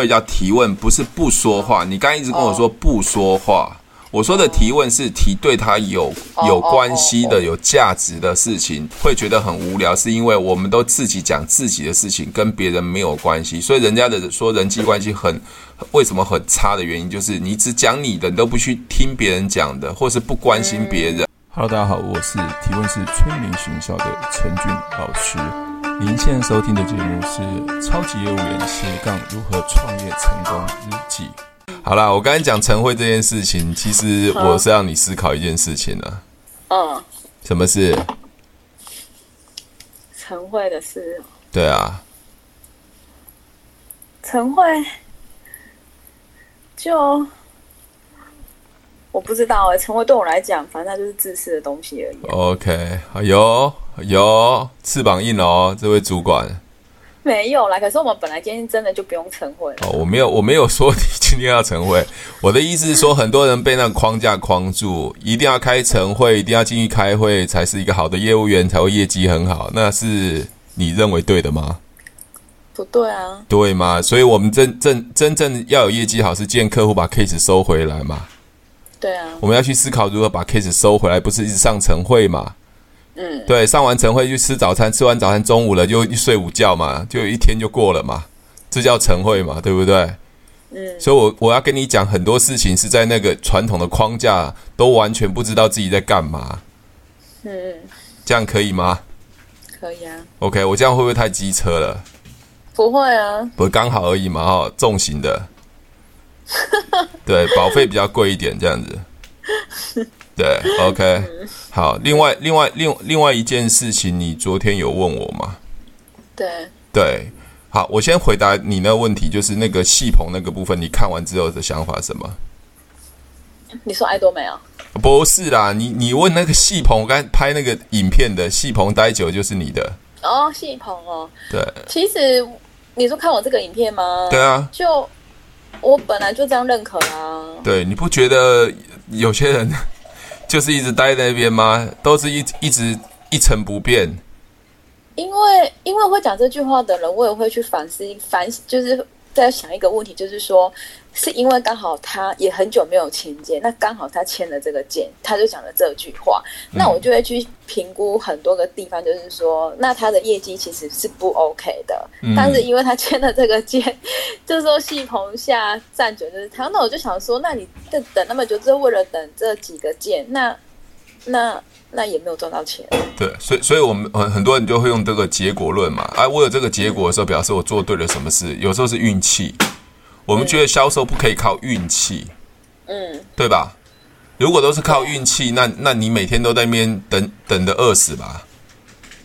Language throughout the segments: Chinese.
所以叫提问，不是不说话。你刚刚一直跟我说不说话。我说的提问是提对他有有关系的、有价值的事情，会觉得很无聊，是因为我们都自己讲自己的事情，跟别人没有关系。所以人家的说人际关系很为什么很差的原因，就是你只讲你的，你都不去听别人讲的，或是不关心别人。Hello，大家好，我是提问是催眠学校的陈俊老师。您现在收听的节目是《超级业务员斜杠如何创业成功日记》。好啦，我刚才讲晨会这件事情，其实我是让你思考一件事情呢。嗯，什么事？晨会的事。对啊。晨会就我不知道哎，晨会对我来讲，反正它就是自私的东西而已。OK，有有翅膀硬哦，这位主管。没有啦，可是我们本来今天真的就不用晨会。哦，我没有，我没有说你今天要晨会。我的意思是说，很多人被那个框架框住，一定要开晨会，一定要进去开会，才是一个好的业务员，才会业绩很好。那是你认为对的吗？不对啊。对吗？所以我们真正真正要有业绩好，是见客户把 case 收回来嘛？对啊。我们要去思考如何把 case 收回来，不是一直上晨会嘛？嗯，对，上完晨会去吃早餐，吃完早餐中午了就一睡午觉嘛，就一天就过了嘛，这叫晨会嘛，对不对？嗯，所以我我要跟你讲很多事情是在那个传统的框架，都完全不知道自己在干嘛。嗯，这样可以吗？可以啊。OK，我这样会不会太机车了？不会啊，不是刚好而已嘛，哈，重型的，对，保费比较贵一点，这样子。对，OK，好。另外，另外，另另外一件事情，你昨天有问我吗？对，对，好，我先回答你那个问题，就是那个戏棚那个部分，你看完之后的想法是什么？你说爱多美啊？不是啦，你你问那个戏棚，我刚才拍那个影片的戏棚待久就是你的哦，戏棚哦，对。其实你说看我这个影片吗？对啊，就我本来就这样认可啊。对，你不觉得有些人？就是一直待在那边吗？都是一一直一成不变。因为因为会讲这句话的人，我也会去反思反思，就是在想一个问题，就是说，是因为刚好他也很久没有签件，那刚好他签了这个件，他就讲了这句话，那我就会去评估很多个地方，就是说，那他的业绩其实是不 OK 的，嗯、但是因为他签了这个件，就是说系统下站久就是他，那我就想说，那你等等那么久，就是为了等这几个件，那那那也没有赚到钱。对，所以所以我们很很多人就会用这个结果论嘛，哎、啊，我有这个结果的时候，表示我做对了什么事，有时候是运气。我们觉得销售不可以靠运气，嗯，对吧？如果都是靠运气，那那你每天都在那边等等的饿死吧？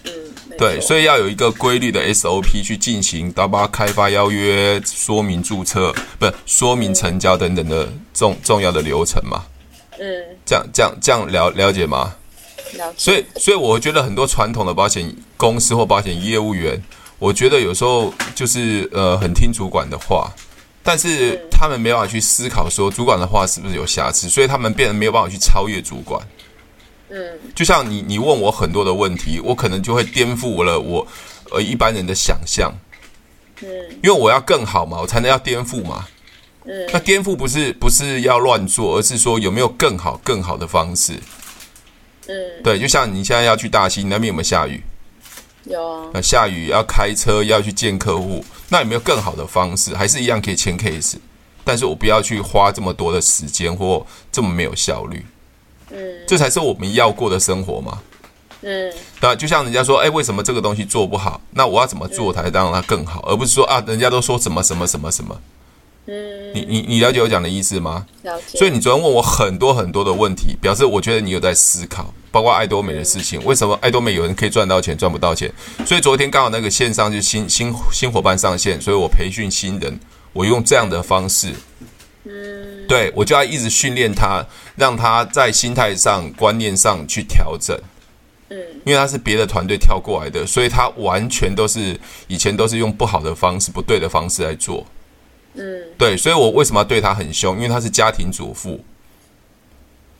嗯，对，所以要有一个规律的 SOP 去进行，包括开发邀约、说明注册、不是说明成交等等的重重要的流程嘛？嗯，这样这样这样了了解吗？所以所以我觉得很多传统的保险公司或保险业务员，我觉得有时候就是呃很听主管的话。但是他们没办法去思考说主管的话是不是有瑕疵，所以他们变得没有办法去超越主管。嗯，就像你你问我很多的问题，我可能就会颠覆了我呃一般人的想象。嗯，因为我要更好嘛，我才能要颠覆嘛。嗯，那颠覆不是不是要乱做，而是说有没有更好更好的方式。嗯，对，就像你现在要去大溪，你那边有没有下雨？有啊。那下雨要开车要去见客户。那有没有更好的方式？还是一样可以签 case，但是我不要去花这么多的时间或这么没有效率。嗯，这才是我们要过的生活嘛。嗯，那就像人家说，哎，为什么这个东西做不好？那我要怎么做才让它更好？而不是说啊，人家都说什么什么什么什么。嗯，你你你了解我讲的意思吗？了解。所以你昨天问我很多很多的问题，表示我觉得你有在思考，包括爱多美的事情。为什么爱多美有人可以赚到钱，赚不到钱？所以昨天刚好那个线上就新新新伙伴上线，所以我培训新人，我用这样的方式，嗯，对，我就要一直训练他，让他在心态上、观念上去调整。嗯，因为他是别的团队跳过来的，所以他完全都是以前都是用不好的方式、不对的方式来做。嗯，对，所以我为什么要对他很凶？因为他是家庭主妇。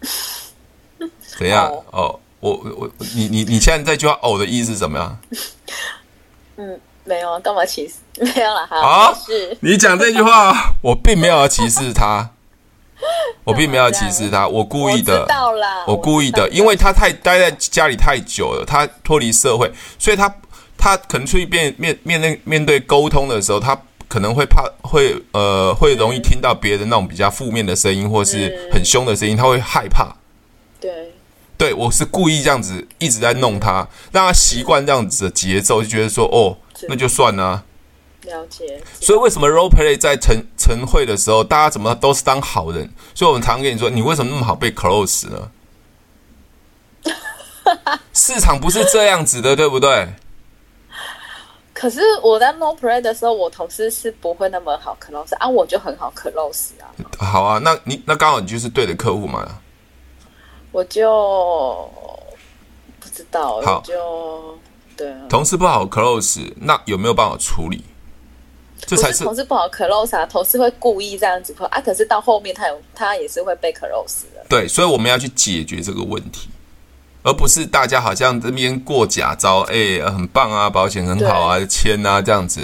怎样？哦，我我你你你现在这句话“哦”的意思是什么呀？嗯，没有啊，干嘛歧视？没有啦，好，啊，是你讲这句话，我并没有要歧视他，我并没有要歧视他，我故意的，我，我故意的，因为他太待在家里太久了，他脱离社会，所以他他可能出去面面面对面对沟通的时候，他可能会怕会呃会容易听到别人那种比较负面的声音，或是很凶的声音，他会害怕。对。对，我是故意这样子一直在弄他，让他习惯这样子的节奏，就觉得说哦，那就算了啊。了解。所以为什么 role play 在晨晨会的时候，大家怎么都是当好人？所以我们常常跟你说，你为什么那么好被 close 呢？市场不是这样子的，对不对？可是我在 role play 的时候，我同事是不会那么好 close 啊，我就很好 close 啊。好啊，那你那刚好你就是对的客户嘛。我就不知道，好，就对啊。同事不好 close，那有没有办法处理？这才是，是同事不好 close 啊，同事会故意这样子啊。可是到后面他有他也是会被 close 的。对，所以我们要去解决这个问题，而不是大家好像这边过假招，哎、欸，很棒啊，保险很好啊，签啊这样子，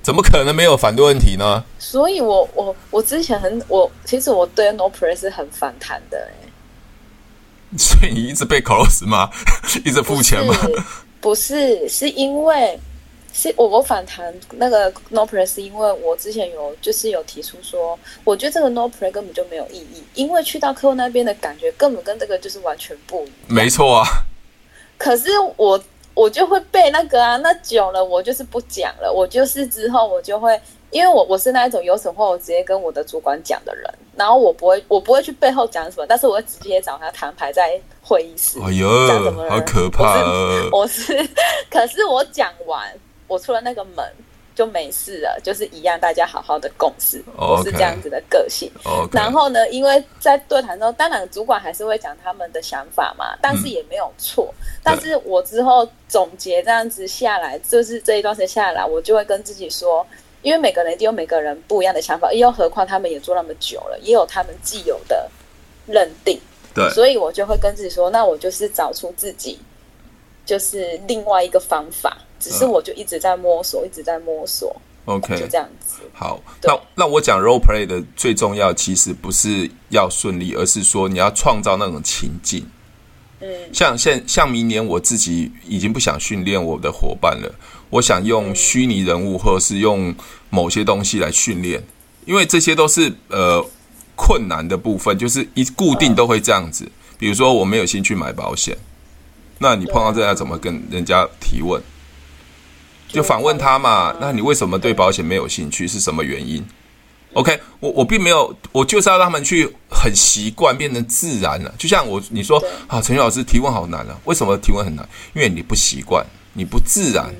怎么可能没有反对问题呢？所以我我我之前很我其实我对 no p r a y 是很反弹的、欸，所以你一直被 close 吗？一直付钱吗？不是，是因为是我我反弹那个 no play 是因为我之前有就是有提出说，我觉得这个 no play 根本就没有意义，因为去到客户那边的感觉根本跟这个就是完全不一样。没错啊。可是我我就会被那个啊，那久了我就是不讲了，我就是之后我就会。因为我我是那一种有什么话我直接跟我的主管讲的人，然后我不会我不会去背后讲什么，但是我会直接找他摊牌在会议室。哎呦，讲什么好可怕！我是，我是，可是我讲完，我出了那个门就没事了，就是一样，大家好好的共事。我是这样子的个性。Okay. 然后呢，因为在对谈中，当然主管还是会讲他们的想法嘛，但是也没有错。嗯、但是我之后总结这样子下来，就是这一段时间下来，我就会跟自己说。因为每个人一定有每个人不一样的想法，又何况他们也做那么久了，也有他们既有的认定。对，所以我就会跟自己说，那我就是找出自己就是另外一个方法，只是我就一直在摸索，一直在摸索。OK，就这样子。好，那那我讲 role play 的最重要，其实不是要顺利，而是说你要创造那种情境。嗯，像现像明年我自己已经不想训练我的伙伴了。我想用虚拟人物，或者是用某些东西来训练，因为这些都是呃困难的部分，就是一固定都会这样子。比如说我没有兴趣买保险，那你碰到这样怎么跟人家提问？就反问他嘛。那你为什么对保险没有兴趣？是什么原因？OK，我我并没有，我就是要让他们去很习惯，变成自然了。就像我你说啊，陈老师提问好难啊，为什么提问很难？因为你不习惯，你不自然。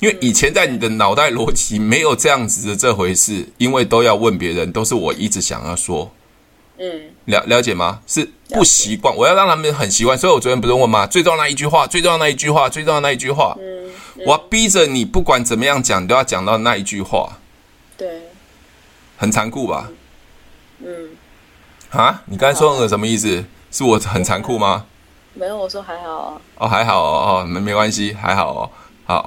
因为以前在你的脑袋逻辑没有这样子的这回事，因为都要问别人，都是我一直想要说，嗯，了了解吗？是不习惯，我要让他们很习惯，所以我昨天不是问吗？最重要那一句话，最重要那一句话，最重要那一句话，嗯，我逼着你不管怎么样讲，都要讲到那一句话，对，很残酷吧？嗯，啊，你刚才说那个什么意思？是我很残酷吗？没有，我说还好啊。哦，还好哦，哦，没没关系，还好哦。好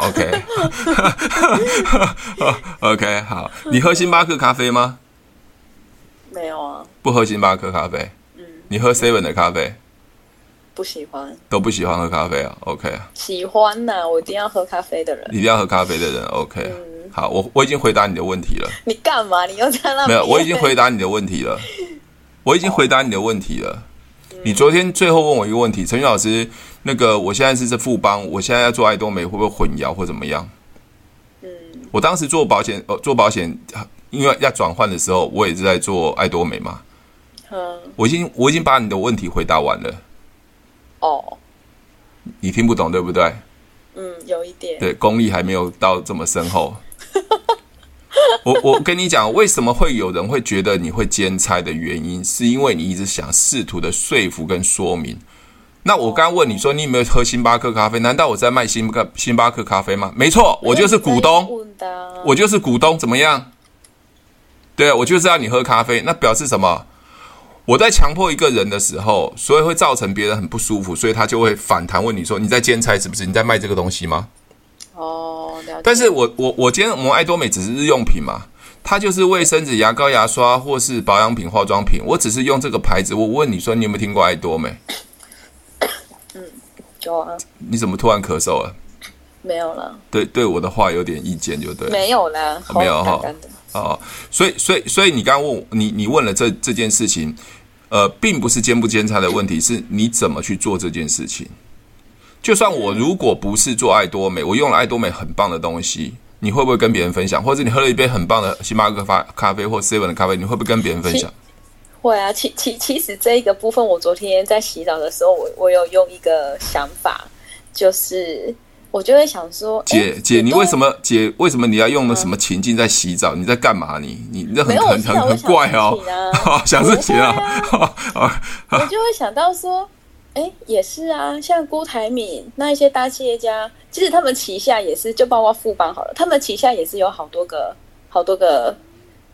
，OK，OK，好。你喝星巴克咖啡吗？没有啊。不喝星巴克咖啡。嗯。你喝 Seven 的咖啡？不喜欢。都不喜欢喝咖啡啊？OK。喜欢呐、啊，我一定要喝咖啡的人。一定要喝咖啡的人，OK、嗯。好，我我已经回答你的问题了。你干嘛？你又在那？没有，我已经回答你的问题了。我已经回答你的问题了。你昨天最后问我一个问题，陈宇老师，那个我现在是在富邦，我现在要做爱多美，会不会混淆或怎么样？嗯，我当时做保险，呃，做保险，因为要转换的时候，我也是在做爱多美嘛。嗯，我已经我已经把你的问题回答完了。哦，你听不懂对不对？嗯，有一点。对，功力还没有到这么深厚。我我跟你讲，为什么会有人会觉得你会兼差的原因，是因为你一直想试图的说服跟说明。那我刚刚问你说，你有没有喝星巴克咖啡？难道我在卖星巴星巴克咖啡吗？没错，我就是股东，我就是股东，怎么样？对啊，我就是要你喝咖啡。那表示什么？我在强迫一个人的时候，所以会造成别人很不舒服，所以他就会反弹问你说，你在兼差是不是？你在卖这个东西吗？哦。但是我我我今天我们爱多美只是日用品嘛，它就是卫生纸、牙膏、牙刷或是保养品、化妆品，我只是用这个牌子。我问你说，你有没有听过爱多美？嗯，有啊。你怎么突然咳嗽了？没有了。对对，我的话有点意见就对。没有啦，哦、没有哈。哦，所以所以所以你刚刚问你你问了这这件事情，呃，并不是监不兼差的问题，是你怎么去做这件事情。就算我如果不是做爱多美，我用了爱多美很棒的东西，你会不会跟别人分享？或者你喝了一杯很棒的星巴克咖咖啡或 seven 的咖啡，你会不会跟别人分享？会啊，其其其实这一个部分，我昨天在洗澡的时候，我我有用一个想法，就是我就会想说，姐姐，你为什么姐为什么你要用的什么情境在洗澡？嗯、你在干嘛你？你你这很很很很怪哦，想事情啊，我就会想到说。哎，也是啊，像郭台铭那一些大企业家，其实他们旗下也是，就包括富邦好了，他们旗下也是有好多个、好多个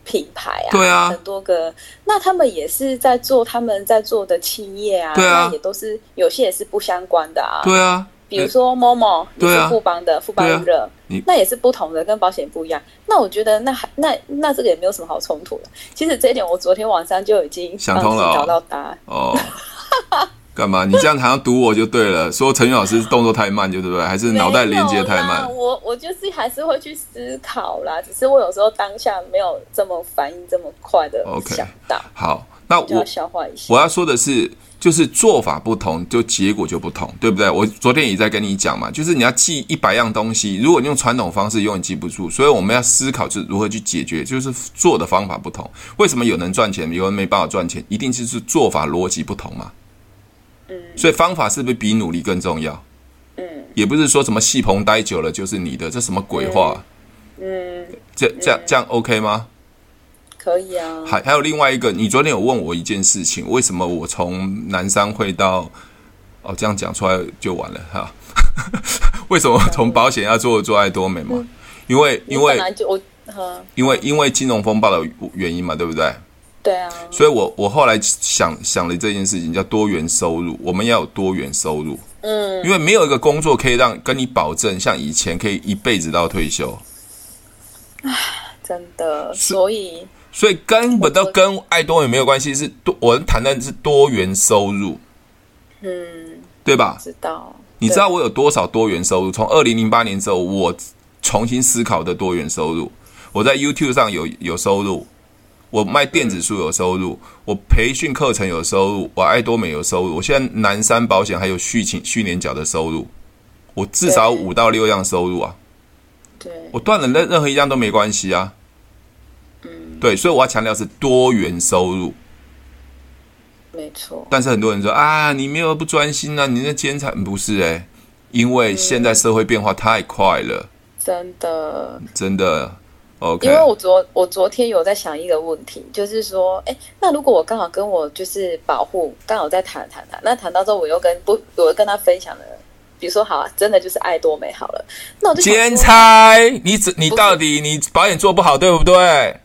品牌啊，对啊，很多个。那他们也是在做他们在做的企业啊，对啊，那也都是有些也是不相关的啊，对啊。比如说 Momo 也是富邦的，富邦热，你那也是不同的，跟保险不一样。那我觉得那还那那这个也没有什么好冲突的。其实这一点我昨天晚上就已经想通了，找到答案哦。干嘛？你这样好像堵我就对了，说陈宇老师动作太慢，就对不对？还是脑袋连接太慢？我我就是还是会去思考啦，只是我有时候当下没有这么反应这么快的想到。Okay. 好，那我要消化一下。我要说的是，就是做法不同，就结果就不同，对不对？我昨天也在跟你讲嘛，就是你要记一百样东西，如果你用传统方式永远记不住，所以我们要思考就是如何去解决，就是做的方法不同。为什么有人赚钱，有人没办法赚钱？一定就是做法逻辑不同嘛。所以方法是不是比努力更重要？嗯，也不是说什么戏棚待久了就是你的，这什么鬼话？嗯，这这样这样 OK 吗？可以啊。还还有另外一个，你昨天有问我一件事情，为什么我从南山会到哦，这样讲出来就完了哈？为什么从保险要做做爱多美嘛？因为因为因为因为金融风暴的原因嘛，对不对？对啊，所以我我后来想想了这件事情，叫多元收入。我们要有多元收入，嗯，因为没有一个工作可以让跟你保证像以前可以一辈子到退休。唉，真的，所以所以根本都跟爱多美没有关系，是多我们谈的是多元收入，嗯，对吧？知道，你知道我有多少多元收入？从二零零八年之后，我重新思考的多元收入，我在 YouTube 上有有收入。我卖电子书有收入，我培训课程有收入，我爱多美有收入，我现在南山保险还有续期续年缴的收入，我至少五到六样收入啊。对，我断了任任何一样都没关系啊。嗯，对，所以我要强调是多元收入。没错。但是很多人说啊，你没有不专心啊，你那兼差不是诶、欸，因为现在社会变化太快了。真的。真的。Okay. 因为我昨我昨天有在想一个问题，就是说，哎，那如果我刚好跟我就是保护刚好在谈谈谈，那谈到之后我又跟不，我又跟他分享了，比如说，好啊，真的就是爱多美好了，那我就兼差，你你到底你保险做不好，对不对？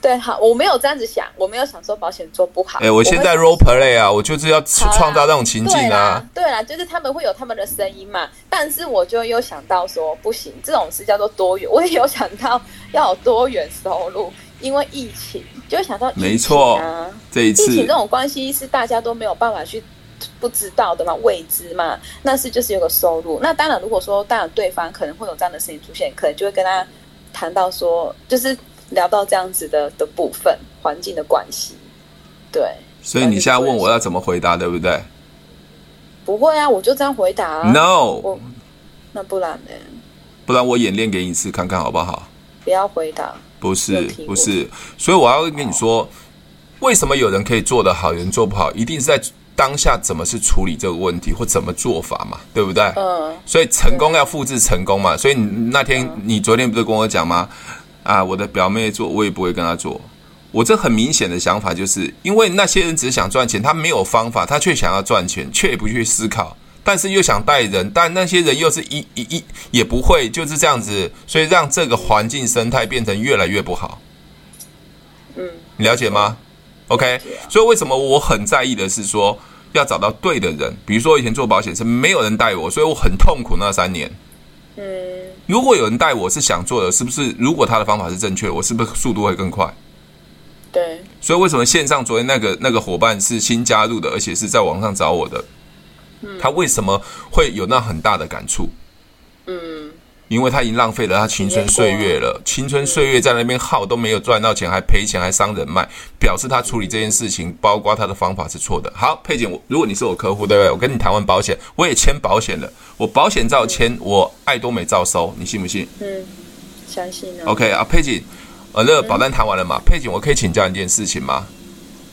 对，好，我没有这样子想，我没有想说保险做不好。哎，我现在 role play 啊，我就是要创造这种情境啊。对啦，就是他们会有他们的声音嘛，但是我就又想到说，不行，这种事叫做多元。我也有想到要有多元收入，因为疫情，就想到没错，这一次疫情这种关系是大家都没有办法去不知道的嘛，未知嘛，那是就是有个收入。那当然，如果说当然对方可能会有这样的事情出现，可能就会跟他谈到说，就是。聊到这样子的的部分，环境的关系，对。所以你现在问我要怎么回答，对不对？不会啊，我就这样回答啊。No，那不然呢？不然我演练给你一次看看好不好？不要回答。不是不是，所以我要跟你说，为什么有人可以做得好，有人做不好，一定是在当下怎么去处理这个问题，或怎么做法嘛，对不对？嗯。所以成功要复制成功嘛，所以你那天你昨天不是跟我讲吗？啊，我的表妹做，我也不会跟她做。我这很明显的想法就是，因为那些人只想赚钱，他没有方法，他却想要赚钱，却不去思考，但是又想带人，但那些人又是一一一也不会，就是这样子，所以让这个环境生态变成越来越不好。嗯，你了解吗？OK，所以为什么我很在意的是说要找到对的人，比如说以前做保险是没有人带我，所以我很痛苦那三年。嗯。如果有人带我是想做的，是不是？如果他的方法是正确，我是不是速度会更快？对。所以为什么线上昨天那个那个伙伴是新加入的，而且是在网上找我的？嗯。他为什么会有那很大的感触？嗯。因为他已经浪费了他青春岁月了，青春岁月在那边耗都没有赚到钱，还赔钱，还伤人脉，表示他处理这件事情，包括他的方法是错的。好，佩姐，我如果你是我客户，对不对？我跟你谈完保险，我也签保险了，我保险照签，我爱多美照收，你信不信？嗯，相信啊。OK 啊，佩姐，呃，那个保单谈完了嘛？佩姐，我可以请教一件事情吗？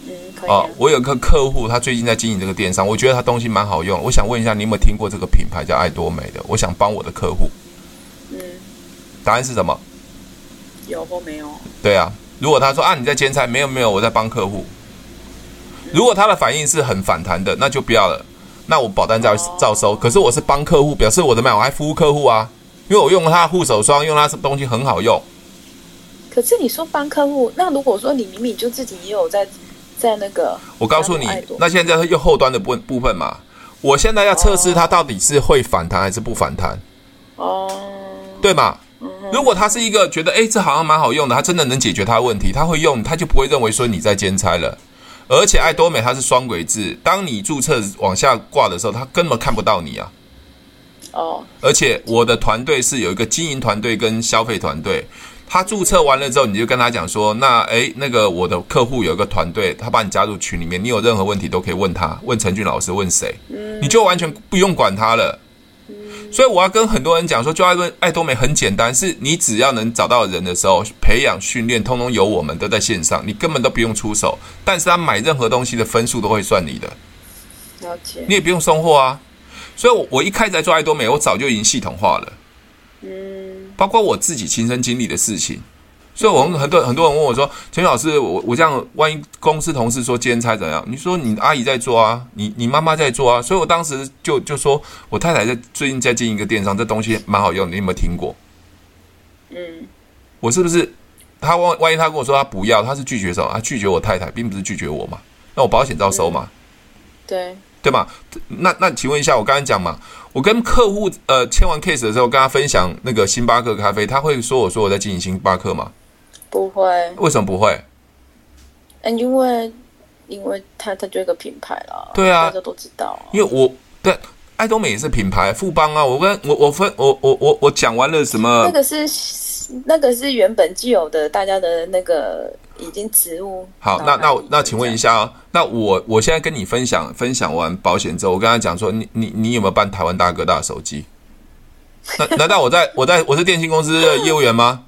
嗯，可以、啊。哦，我有个客户，他最近在经营这个电商，我觉得他东西蛮好用，我想问一下，你有没有听过这个品牌叫爱多美的？我想帮我的客户。答案是什么？有或没有？对啊，如果他说啊，你在兼差，没有没有，我在帮客户。如果他的反应是很反弹的，那就不要了。那我保单照照收。可是我是帮客户，表示我的卖我还服务客户啊，因为我用他的护手霜，用他的东西很好用。可是你说帮客户，那如果说你明明就自己也有在在那个，我告诉你，那现在又后端的部部分嘛，我现在要测试它到底是会反弹还是不反弹。哦，对嘛？如果他是一个觉得，诶，这好像蛮好用的，他真的能解决他的问题，他会用，他就不会认为说你在兼差了。而且爱多美它是双轨制，当你注册往下挂的时候，他根本看不到你啊。哦。而且我的团队是有一个经营团队跟消费团队，他注册完了之后，你就跟他讲说，那诶，那个我的客户有一个团队，他把你加入群里面，你有任何问题都可以问他，问陈俊老师，问谁，你就完全不用管他了。所以我要跟很多人讲说，就爱多爱多美很简单，是你只要能找到人的时候，培养训练，通通有我们都在线上，你根本都不用出手。但是他买任何东西的分数都会算你的，了解。你也不用送货啊。所以我，我我一开始在做爱多美，我早就已经系统化了，嗯，包括我自己亲身经历的事情。所以，我们很多很多人问我说：“陈老师，我我这样，万一公司同事说兼差怎样？你说你阿姨在做啊，你你妈妈在做啊。”所以，我当时就就说我太太在最近在经营一个电商，这东西蛮好用，你有没有听过？嗯，我是不是他万万一他跟我说他不要，他是拒绝什么？他拒绝我太太，并不是拒绝我嘛？那我保险照收嘛？对对吧？那那请问一下，我刚才讲嘛？我跟客户呃签完 case 的时候，跟他分享那个星巴克咖啡，他会说我说我在经营星巴克吗？不会，为什么不会？嗯，因为因为它它就一个品牌啦，对啊，大家都知道。因为我对爱多美也是品牌，富邦啊，我跟我我分我我我我讲完了什么？那个是那个是原本既有的大家的那个已经植入。好，那那那请问一下啊，那我我现在跟你分享分享完保险之后，我跟他讲说，你你你有没有办台湾大哥大手机？那难道我在我在我是电信公司的业务员吗？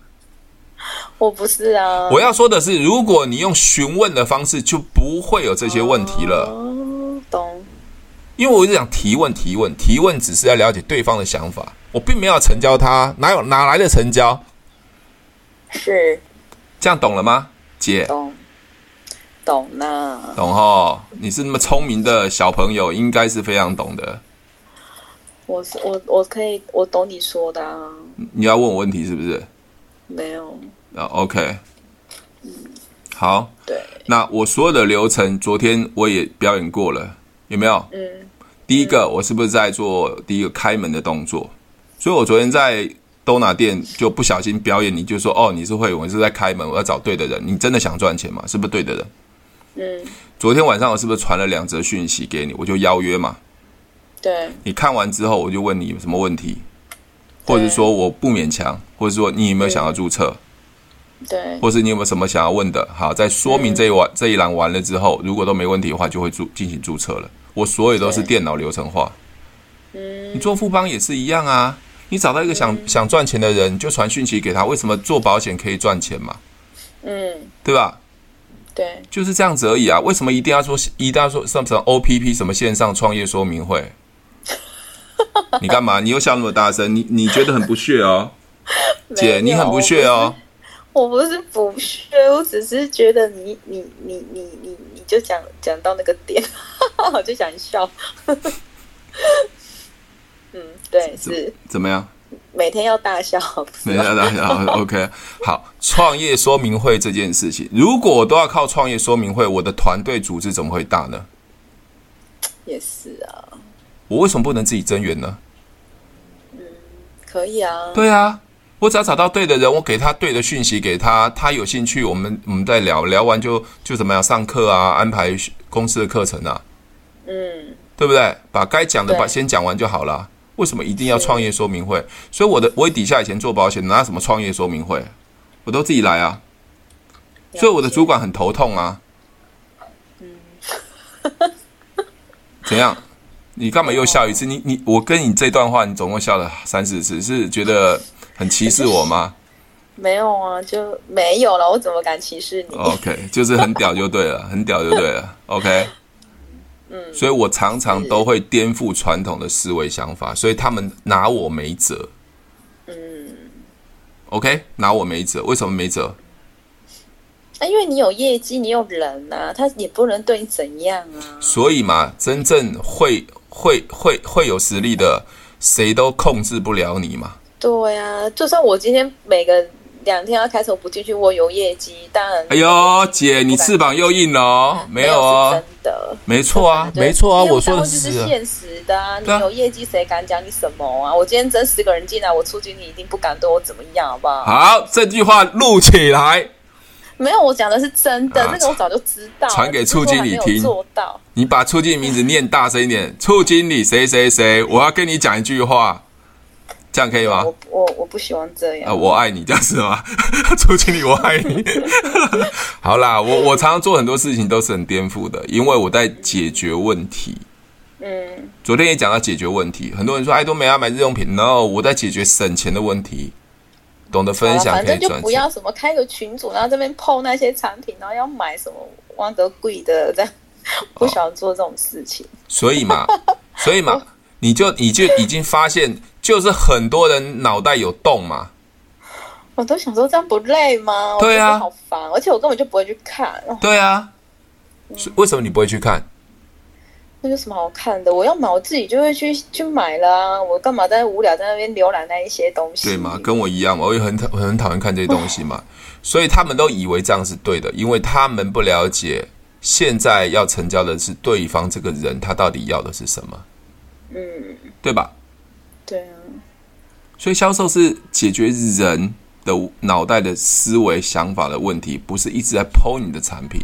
我不是啊，我要说的是，如果你用询问的方式，就不会有这些问题了。哦，懂。因为我一直想提问，提问，提问，只是要了解对方的想法，我并没有成交他，哪有哪来的成交？是，这样懂了吗，姐？懂，懂呢。懂哦，你是那么聪明的小朋友，应该是非常懂的。我是我，我可以，我懂你说的啊。你要问我问题是不是？没有。啊，OK，好，对，那我所有的流程，昨天我也表演过了，有没有？嗯，第一个，我是不是在做第一个开门的动作？所以我昨天在兜拿店就不小心表演，你就说哦，你是会员，我是在开门，我要找对的人，你真的想赚钱吗？是不是对的人？嗯，昨天晚上我是不是传了两则讯息给你？我就邀约嘛，对，你看完之后，我就问你有什么问题，或者说我不勉强，或者说你有没有想要注册？对，或是你有没有什么想要问的？好，在说明这一完、嗯、这一栏完了之后，如果都没问题的话，就会注进行注册了。我所有都是电脑流程化。嗯，你做富邦也是一样啊。你找到一个想、嗯、想赚钱的人，就传讯息给他。为什么做保险可以赚钱嘛？嗯，对吧？对，就是这样子而已啊。为什么一定要说一定要说什么 OPP 什么线上创业说明会？你干嘛？你又笑那么大声？你你觉得很不屑哦，姐，你很不屑哦。我不是不屑，我只是觉得你你你你你你就讲讲到那个点，我就想笑。嗯，对，是怎么样？每天要大笑，每天要 大笑。OK，好，创业说明会这件事情，如果我都要靠创业说明会，我的团队组织怎么会大呢？也是啊。我为什么不能自己增援呢？嗯可以啊。对啊，我只要找到对的人，我给他对的讯息给他，他有兴趣，我们我们再聊聊完就就怎么样上课啊，安排公司的课程啊，嗯，对不对？把该讲的把先讲完就好了。为什么一定要创业说明会？所以我的我底下以前做保险，哪有什么创业说明会？我都自己来啊。所以我的主管很头痛啊。嗯怎样？你干嘛又笑一次？你你我跟你这段话，你总共笑了三四次，是觉得很歧视我吗？没有啊，就没有了。我怎么敢歧视你？OK，就是很屌就对了，很屌就对了。OK，嗯，所以我常常都会颠覆传统的思维想法，所以他们拿我没辙。嗯，OK，拿我没辙，为什么没辙？啊，因为你有业绩，你有人呐、啊，他也不能对你怎样啊。所以嘛，真正会会会会有实力的，谁都控制不了你嘛。对啊，就算我今天每个两天要开车我不进去，我有业绩，当然。哎呦，姐，你翅膀又硬了哦，没有哦，真的，没错啊，没错啊，我说的是现实的啊。你有业绩，谁敢讲你什么啊？我今天真十个人进来，我出经理一定不敢对我怎么样，好不好？好，这句话录起来。没有，我讲的是真的，啊、那个我早就知道，传给处经理听。做到，你把处经理名字念大声一点，处经理谁谁谁，我要跟你讲一句话，这样可以吗？我我我不喜欢这样。啊，我爱你，这样是吗？处经理，我爱你。好啦，我我常常做很多事情都是很颠覆的，因为我在解决问题。嗯。昨天也讲到解决问题，很多人说爱多美要买日用品，no，我在解决省钱的问题。懂得分享，反正就不要什么开个群组，然后这边 PO 那些产品，然后要买什么挖得贵的，这样 不喜欢做这种事情。哦、所以嘛，所以嘛，你就你就已经发现，就是很多人脑袋有洞嘛。我都想说这样不累吗？对啊，好烦，而且我根本就不会去看。对啊，嗯、为什么你不会去看？那有什么好看的？我要买，我自己就会去去买了、啊。我干嘛在无聊在那边浏览那一些东西？对嘛，跟我一样嘛，我也很讨很讨厌看这些东西嘛。所以他们都以为这样是对的，因为他们不了解现在要成交的是对方这个人，他到底要的是什么？嗯，对吧？对啊。所以销售是解决人的脑袋的思维想法的问题，不是一直在剖你的产品。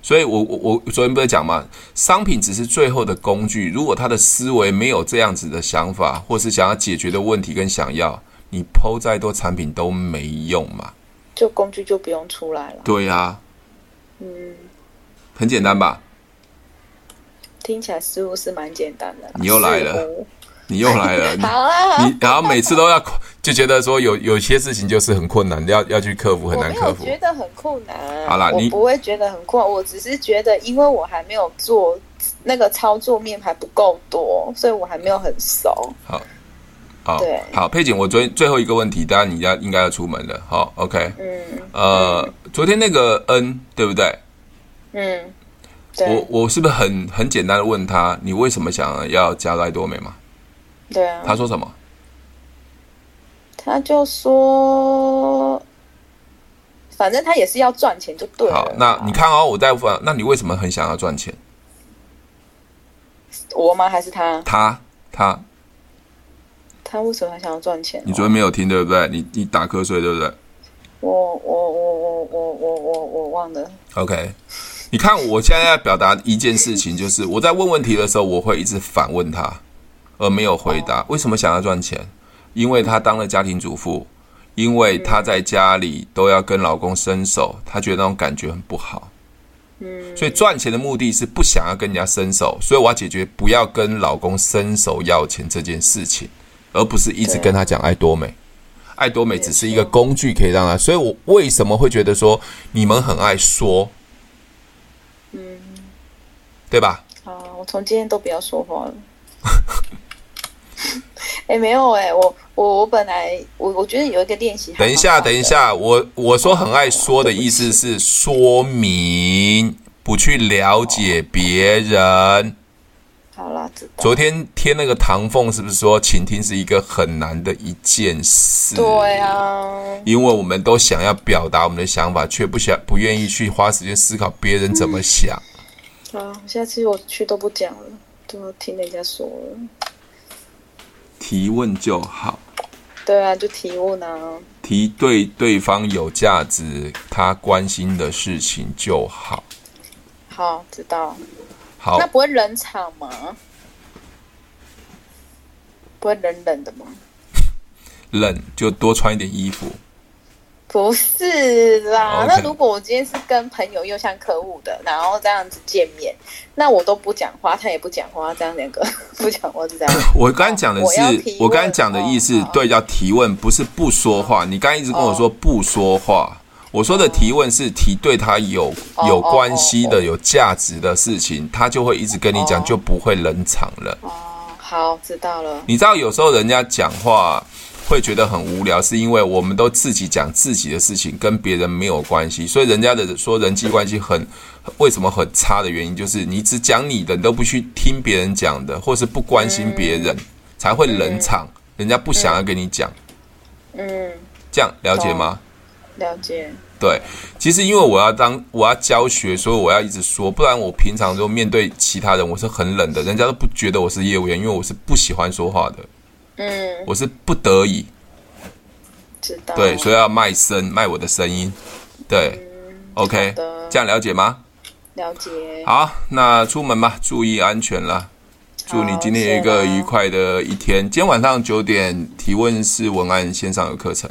所以我，我我我昨天不是讲嘛？商品只是最后的工具。如果他的思维没有这样子的想法，或是想要解决的问题跟想要，你剖再多产品都没用嘛。就工具就不用出来了。对呀、啊。嗯。很简单吧？听起来似乎是蛮简单的。你又来了。你又来了，好啊！你然后每次都要就觉得说有有些事情就是很困难，要要去克服，很难克服。我觉得很困难。好啦，你不会觉得很困难，我只是觉得因为我还没有做那个操作面还不够多，所以我还没有很熟。好，好，对，好，佩锦，我最最后一个问题，当然你要应该要出门了。好，OK，嗯，呃，嗯、昨天那个 N 对不对？嗯，对。我我是不是很很简单的问他，你为什么想要加爱多美嘛？对啊，他说什么？他就说，反正他也是要赚钱，就对了。好，那你看哦，我在问，那你为什么很想要赚钱？我吗？还是他？他他他为什么还想要赚钱？你昨天没有听对不对？你你打瞌睡对不对？我我我我我我我我忘了。OK，你看我现在要表达一件事情，就是我在问问题的时候，我会一直反问他。而没有回答，为什么想要赚钱？因为她当了家庭主妇，因为她在家里都要跟老公伸手，她觉得那种感觉很不好。嗯，所以赚钱的目的是不想要跟人家伸手，所以我要解决不要跟老公伸手要钱这件事情，而不是一直跟他讲爱多美。爱多美只是一个工具，可以让他。所以我为什么会觉得说你们很爱说？嗯，对吧？啊，我从今天都不要说话了。哎、欸，没有哎、欸，我我我本来我我觉得有一个练习。等一下，等一下，我我说很爱说的意思是说明，不去了解别人。好啦。昨天贴那个唐凤是不是说倾听是一个很难的一件事？对啊，因为我们都想要表达我们的想法，却不想不愿意去花时间思考别人怎么想。嗯、啊，下次我去都不讲了，都要听人家说了。提问就好。对啊，就提问啊。提对对方有价值、他关心的事情就好。好，知道。好，那不会冷场吗？不会冷冷的吗？冷就多穿一点衣服。不是啦，Okay. 那如果我今天是跟朋友又像客户的，然后这样子见面，那我都不讲话，他也不讲话，这样两个 不讲话是这样。我刚刚讲的是，我，我刚才讲的意思，哦、对，叫提问，不是不说话。你刚刚一直跟我说不说话，哦、我说的提问是提对他有有关系的、有价值的事情，他就会一直跟你讲，就不会冷场了。哦，好，知道了。你知道有时候人家讲话。会觉得很无聊，是因为我们都自己讲自己的事情，跟别人没有关系。所以人家的说人际关系很为什么很差的原因，就是你只讲你的，你都不去听别人讲的，或是不关心别人，才会冷场。人家不想要跟你讲，嗯，这样了解吗？了解。对，其实因为我要当我要教学，所以我要一直说，不然我平常就面对其他人，我是很冷的，人家都不觉得我是业务员，因为我是不喜欢说话的。嗯，我是不得已，知道对，所以要卖身，卖我的声音，对、嗯、，OK，这样了解吗？了解。好，那出门吧，注意安全啦。祝你今天有一个愉快的一天。今天晚上九点提问是文案线上有课程。